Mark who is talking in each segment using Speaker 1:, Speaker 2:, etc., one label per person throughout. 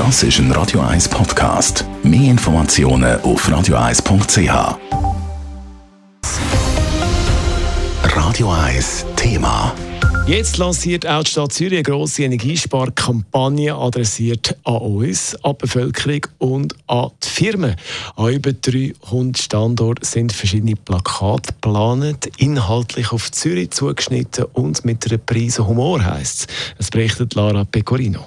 Speaker 1: Das ist ein Radio 1 Podcast. Mehr Informationen auf radio1.ch. Radio 1 Thema.
Speaker 2: Jetzt lanciert auch die Stadt Zürich eine grosse Energiesparkampagne adressiert an uns, an die Bevölkerung und an die Firmen. An über 300 Standorten sind verschiedene Plakate geplant, inhaltlich auf Zürich zugeschnitten und mit einer Prise Humor heisst es. Das berichtet Lara Pecorino.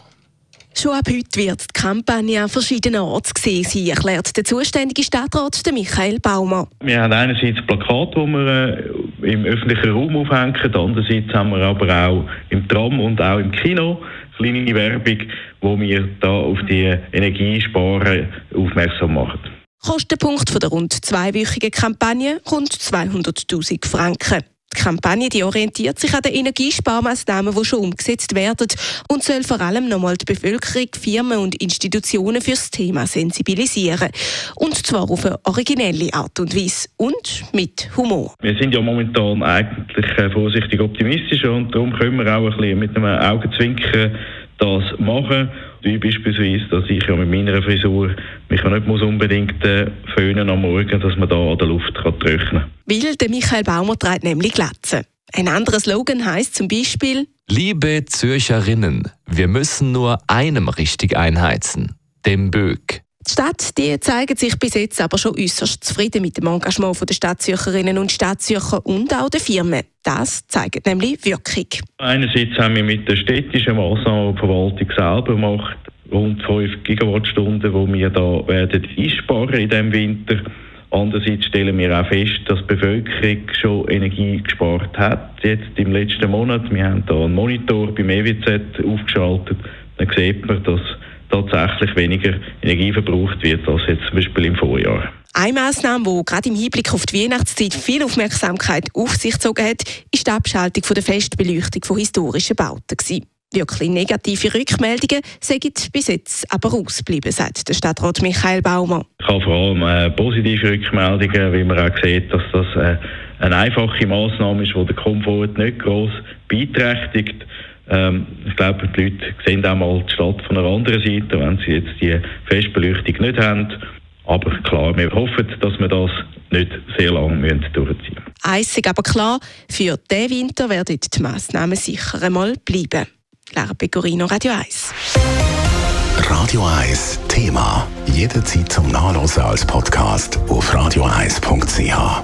Speaker 3: Schon ab heute wird die Kampagne an verschiedenen Orten gesehen sein, erklärt der zuständige Stadtrat Michael Baumer.
Speaker 4: Wir haben einerseits Plakate, die wir äh, im öffentlichen Raum aufhängen, andererseits haben wir aber auch im Tram und auch im Kino kleine Werbung, wo wir da auf die Energiesparen aufmerksam machen.
Speaker 3: Kostenpunkt der rund zweiwöchigen Kampagne rund 200.000 Franken. Die Kampagne die orientiert sich an den Energiesparmaßnahmen, die schon umgesetzt werden und soll vor allem nochmal die Bevölkerung, Firmen und Institutionen für das Thema sensibilisieren. Und zwar auf eine originelle Art und Weise und mit Humor.
Speaker 4: Wir sind ja momentan eigentlich äh, vorsichtig optimistisch und darum können wir auch ein bisschen mit einem Augenzwinkern das machen. Wie beispielsweise, dass ich ja mit meiner Frisur mich nicht muss unbedingt äh, föhnen am Morgen, dass man da an der Luft kann trocknen
Speaker 3: Weil der Michael Baumer trägt nämlich Glatze. Ein anderer Slogan heißt zum Beispiel
Speaker 5: Liebe Zürcherinnen, wir müssen nur einem richtig einheizen, dem Böck.
Speaker 3: Die Stadt die zeigt sich bis jetzt aber schon äußerst zufrieden mit dem Engagement der Stadtzürcherinnen und Stadtzürcher und auch der Firmen. Das zeigt nämlich Wirkung.
Speaker 4: Einerseits haben wir mit der städtischen Massnahmen die Verwaltung selber macht rund 5 Gigawattstunden, die wir da werden einsparen in diesem Winter. Andererseits stellen wir auch fest, dass die Bevölkerung schon Energie gespart hat. Jetzt im letzten Monat, wir haben da einen Monitor beim EWZ aufgeschaltet, dann sieht man, dass tatsächlich weniger Energie verbraucht wird als jetzt zum Beispiel im Vorjahr.
Speaker 3: Eine Massnahme, die gerade im Hinblick auf die Weihnachtszeit viel Aufmerksamkeit auf sich gezogen hat, ist die Abschaltung von der Festbeleuchtung von historischen Bauten. Gewesen. Wirklich negative Rückmeldungen sind bis jetzt aber ausgeblieben, sagt der Stadtrat Michael Baumann.
Speaker 4: Ich habe vor allem äh, positive Rückmeldungen, weil man auch sieht, dass das äh, eine einfache Maßnahme ist, die den Komfort nicht groß beeinträchtigt. Ähm, ich glaube, die Leute sehen auch mal die Stadt von einer anderen Seite, wenn sie jetzt die Festbeleuchtung nicht haben. Aber klar, wir hoffen, dass wir das nicht sehr lange durchziehen müssen.
Speaker 3: Eins ist aber klar, für diesen Winter werden die Massnahmen sicher einmal bleiben. Lara Pecorino, Radio 1.
Speaker 1: Radio 1 Thema. Jederzeit zum Nachlesen als Podcast auf radio1.ch.